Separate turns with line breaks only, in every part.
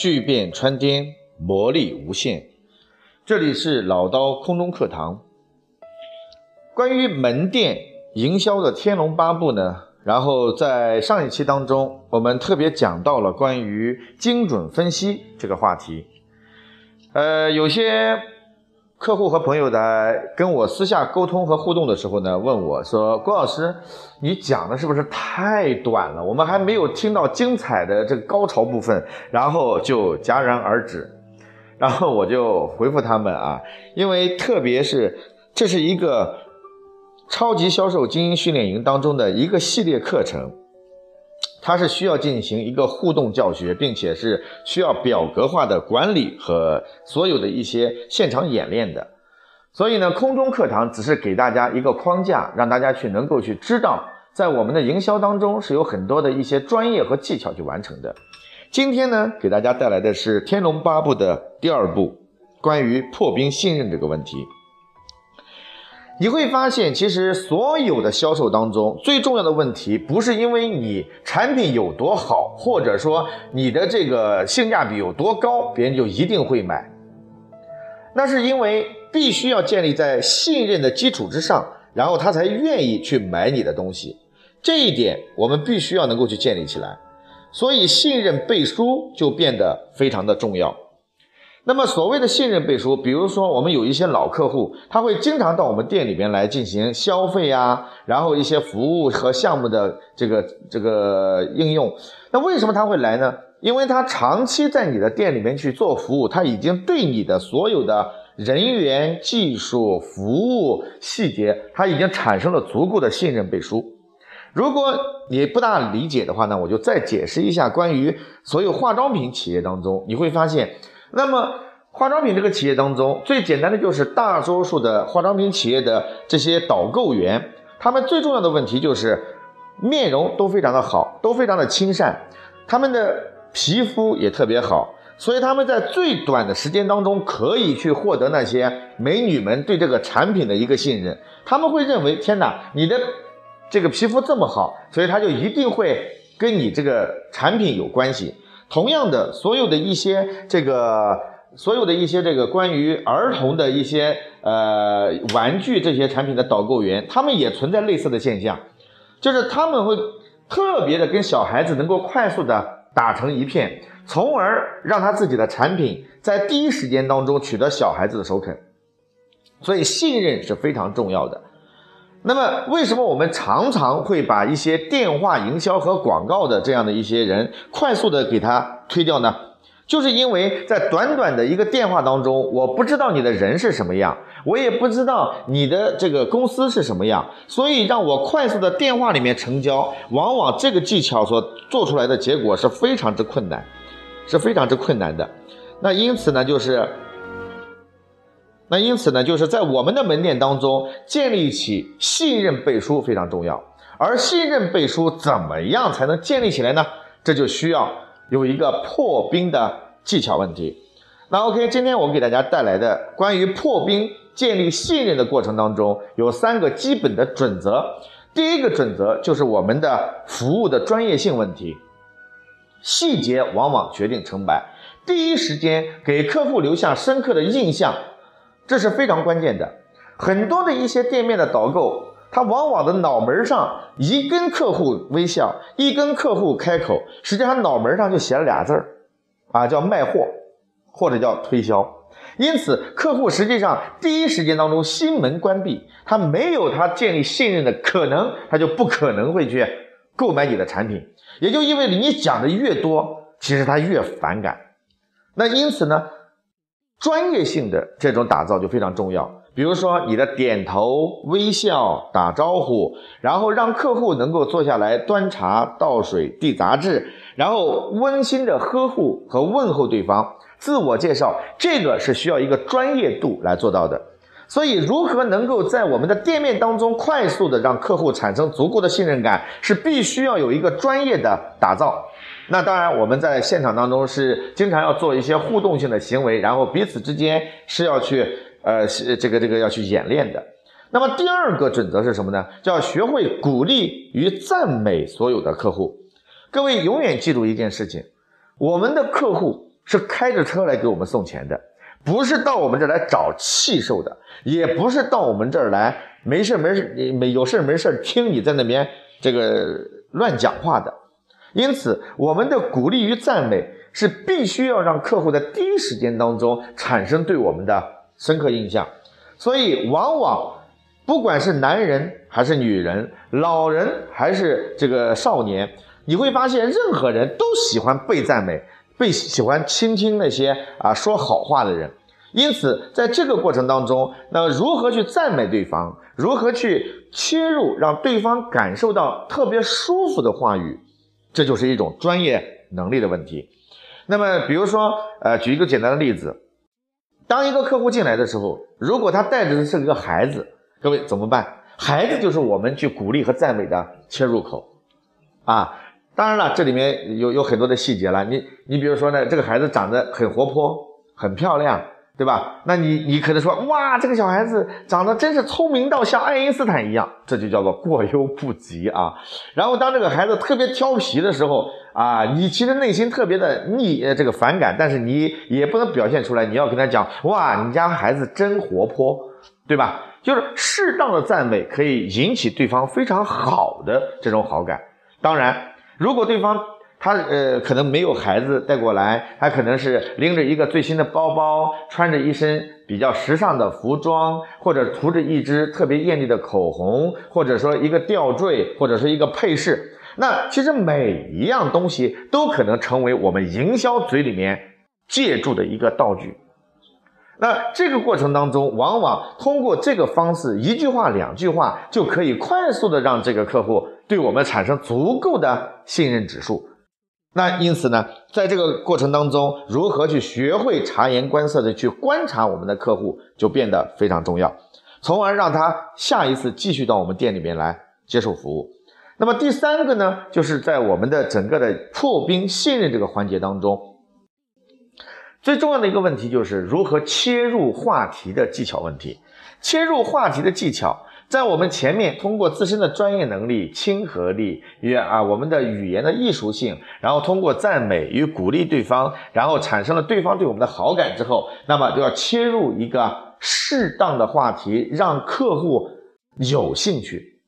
巨变穿滇，魔力无限。这里是老刀空中课堂。关于门店营销的《天龙八部》呢，然后在上一期当中，我们特别讲到了关于精准分析这个话题。呃，有些。客户和朋友在跟我私下沟通和互动的时候呢，问我说：“郭老师，你讲的是不是太短了？我们还没有听到精彩的这个高潮部分，然后就戛然而止。”然后我就回复他们啊，因为特别是这是一个超级销售精英训练营当中的一个系列课程。它是需要进行一个互动教学，并且是需要表格化的管理和所有的一些现场演练的。所以呢，空中课堂只是给大家一个框架，让大家去能够去知道，在我们的营销当中是有很多的一些专业和技巧去完成的。今天呢，给大家带来的是《天龙八部》的第二部，关于破冰信任这个问题。你会发现，其实所有的销售当中，最重要的问题不是因为你产品有多好，或者说你的这个性价比有多高，别人就一定会买。那是因为必须要建立在信任的基础之上，然后他才愿意去买你的东西。这一点我们必须要能够去建立起来，所以信任背书就变得非常的重要。那么所谓的信任背书，比如说我们有一些老客户，他会经常到我们店里边来进行消费啊，然后一些服务和项目的这个这个应用。那为什么他会来呢？因为他长期在你的店里面去做服务，他已经对你的所有的人员、技术、服务细节，他已经产生了足够的信任背书。如果你不大理解的话呢，我就再解释一下关于所有化妆品企业当中，你会发现。那么，化妆品这个企业当中，最简单的就是大多数的化妆品企业的这些导购员，他们最重要的问题就是面容都非常的好，都非常的亲善，他们的皮肤也特别好，所以他们在最短的时间当中可以去获得那些美女们对这个产品的一个信任，他们会认为天哪，你的这个皮肤这么好，所以他就一定会跟你这个产品有关系。同样的，所有的一些这个，所有的一些这个关于儿童的一些呃玩具这些产品的导购员，他们也存在类似的现象，就是他们会特别的跟小孩子能够快速的打成一片，从而让他自己的产品在第一时间当中取得小孩子的首肯，所以信任是非常重要的。那么，为什么我们常常会把一些电话营销和广告的这样的一些人快速的给他推掉呢？就是因为在短短的一个电话当中，我不知道你的人是什么样，我也不知道你的这个公司是什么样，所以让我快速的电话里面成交，往往这个技巧所做出来的结果是非常之困难，是非常之困难的。那因此呢，就是。那因此呢，就是在我们的门店当中建立起信任背书非常重要。而信任背书怎么样才能建立起来呢？这就需要有一个破冰的技巧问题。那 OK，今天我给大家带来的关于破冰建立信任的过程当中，有三个基本的准则。第一个准则就是我们的服务的专业性问题，细节往往决定成败。第一时间给客户留下深刻的印象。这是非常关键的，很多的一些店面的导购，他往往的脑门上一跟客户微笑，一跟客户开口，实际上脑门上就写了俩字儿，啊，叫卖货，或者叫推销。因此，客户实际上第一时间当中心门关闭，他没有他建立信任的可能，他就不可能会去购买你的产品。也就意味着你讲的越多，其实他越反感。那因此呢？专业性的这种打造就非常重要，比如说你的点头微笑、打招呼，然后让客户能够坐下来端茶倒水递杂志，然后温馨的呵护和问候对方，自我介绍，这个是需要一个专业度来做到的。所以，如何能够在我们的店面当中快速的让客户产生足够的信任感，是必须要有一个专业的打造。那当然，我们在现场当中是经常要做一些互动性的行为，然后彼此之间是要去呃，这个这个要去演练的。那么第二个准则是什么呢？叫学会鼓励与赞美所有的客户。各位永远记住一件事情：我们的客户。是开着车来给我们送钱的，不是到我们这儿来找气受的，也不是到我们这儿来没事没事没有事没事听你在那边这个乱讲话的。因此，我们的鼓励与赞美是必须要让客户在第一时间当中产生对我们的深刻印象。所以，往往不管是男人还是女人，老人还是这个少年，你会发现，任何人都喜欢被赞美，被喜欢倾听那些啊说好话的人。因此，在这个过程当中，那如何去赞美对方，如何去切入让对方感受到特别舒服的话语？这就是一种专业能力的问题。那么，比如说，呃，举一个简单的例子，当一个客户进来的时候，如果他带着的是一个孩子，各位怎么办？孩子就是我们去鼓励和赞美的切入口啊。当然了，这里面有有很多的细节了。你你比如说呢，这个孩子长得很活泼，很漂亮。对吧？那你你可能说，哇，这个小孩子长得真是聪明到像爱因斯坦一样，这就叫做过犹不及啊。然后当这个孩子特别调皮的时候啊，你其实内心特别的逆这个反感，但是你也不能表现出来，你要跟他讲，哇，你家孩子真活泼，对吧？就是适当的赞美可以引起对方非常好的这种好感。当然，如果对方。他呃可能没有孩子带过来，他可能是拎着一个最新的包包，穿着一身比较时尚的服装，或者涂着一支特别艳丽的口红，或者说一个吊坠，或者是一个配饰。那其实每一样东西都可能成为我们营销嘴里面借助的一个道具。那这个过程当中，往往通过这个方式，一句话、两句话就可以快速的让这个客户对我们产生足够的信任指数。那因此呢，在这个过程当中，如何去学会察言观色的去观察我们的客户，就变得非常重要，从而让他下一次继续到我们店里面来接受服务。那么第三个呢，就是在我们的整个的破冰信任这个环节当中，最重要的一个问题就是如何切入话题的技巧问题，切入话题的技巧。在我们前面通过自身的专业能力、亲和力与啊我们的语言的艺术性，然后通过赞美与鼓励对方，然后产生了对方对我们的好感之后，那么就要切入一个适当的话题，让客户有兴趣。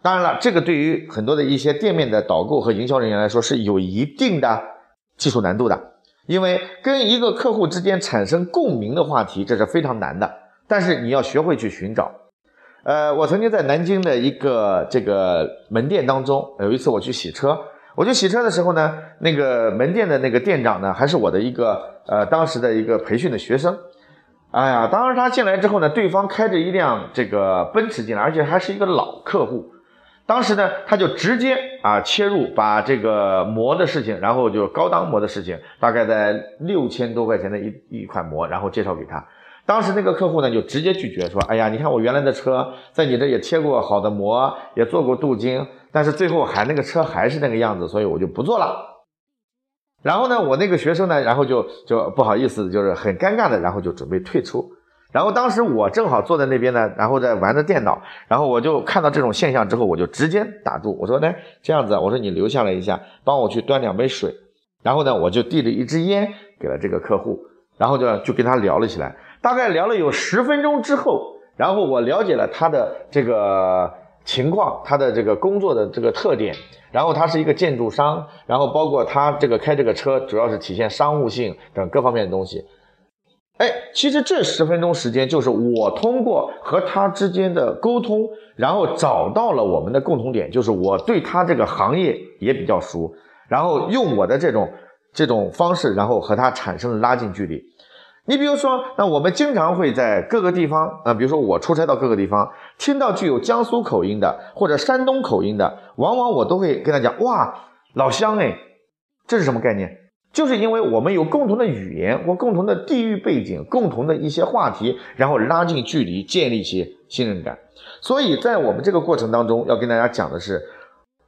当然了，这个对于很多的一些店面的导购和营销人员来说是有一定的技术难度的，因为跟一个客户之间产生共鸣的话题，这是非常难的。但是你要学会去寻找。呃，我曾经在南京的一个这个门店当中，有一次我去洗车，我去洗车的时候呢，那个门店的那个店长呢，还是我的一个呃当时的一个培训的学生。哎呀，当时他进来之后呢，对方开着一辆这个奔驰进来，而且还是一个老客户。当时呢，他就直接啊切入，把这个膜的事情，然后就高档膜的事情，大概在六千多块钱的一一款膜，然后介绍给他。当时那个客户呢，就直接拒绝说：“哎呀，你看我原来的车在你这也贴过好的膜，也做过镀金，但是最后还那个车还是那个样子，所以我就不做了。”然后呢，我那个学生呢，然后就就不好意思，就是很尴尬的，然后就准备退出。然后当时我正好坐在那边呢，然后在玩着电脑，然后我就看到这种现象之后，我就直接打住，我说：“呢，这样子，我说你留下来一下，帮我去端两杯水。”然后呢，我就递了一支烟给了这个客户，然后就就跟他聊了起来。大概聊了有十分钟之后，然后我了解了他的这个情况，他的这个工作的这个特点，然后他是一个建筑商，然后包括他这个开这个车主要是体现商务性等各方面的东西。哎，其实这十分钟时间就是我通过和他之间的沟通，然后找到了我们的共同点，就是我对他这个行业也比较熟，然后用我的这种这种方式，然后和他产生了拉近距离。你比如说，那我们经常会在各个地方，啊，比如说我出差到各个地方，听到具有江苏口音的或者山东口音的，往往我都会跟他讲，哇，老乡哎，这是什么概念？就是因为我们有共同的语言或共同的地域背景，共同的一些话题，然后拉近距离，建立起信任感。所以在我们这个过程当中，要跟大家讲的是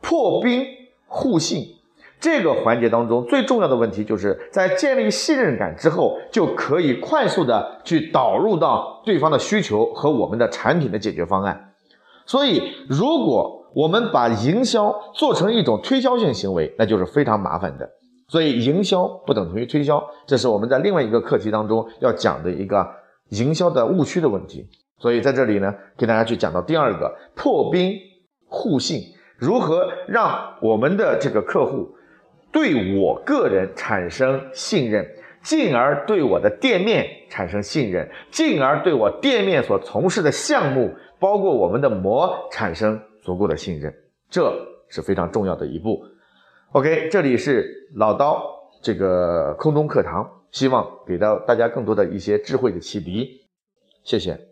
破冰互信。这个环节当中最重要的问题，就是在建立信任感之后，就可以快速的去导入到对方的需求和我们的产品的解决方案。所以，如果我们把营销做成一种推销性行为，那就是非常麻烦的。所以营销不等同于推销，这是我们在另外一个课题当中要讲的一个营销的误区的问题。所以在这里呢，给大家去讲到第二个破冰互信，如何让我们的这个客户对我个人产生信任，进而对我的店面产生信任，进而对我店面所从事的项目，包括我们的膜产生足够的信任，这是非常重要的一步。OK，这里是老刀这个空中课堂，希望给到大家更多的一些智慧的启迪，谢谢。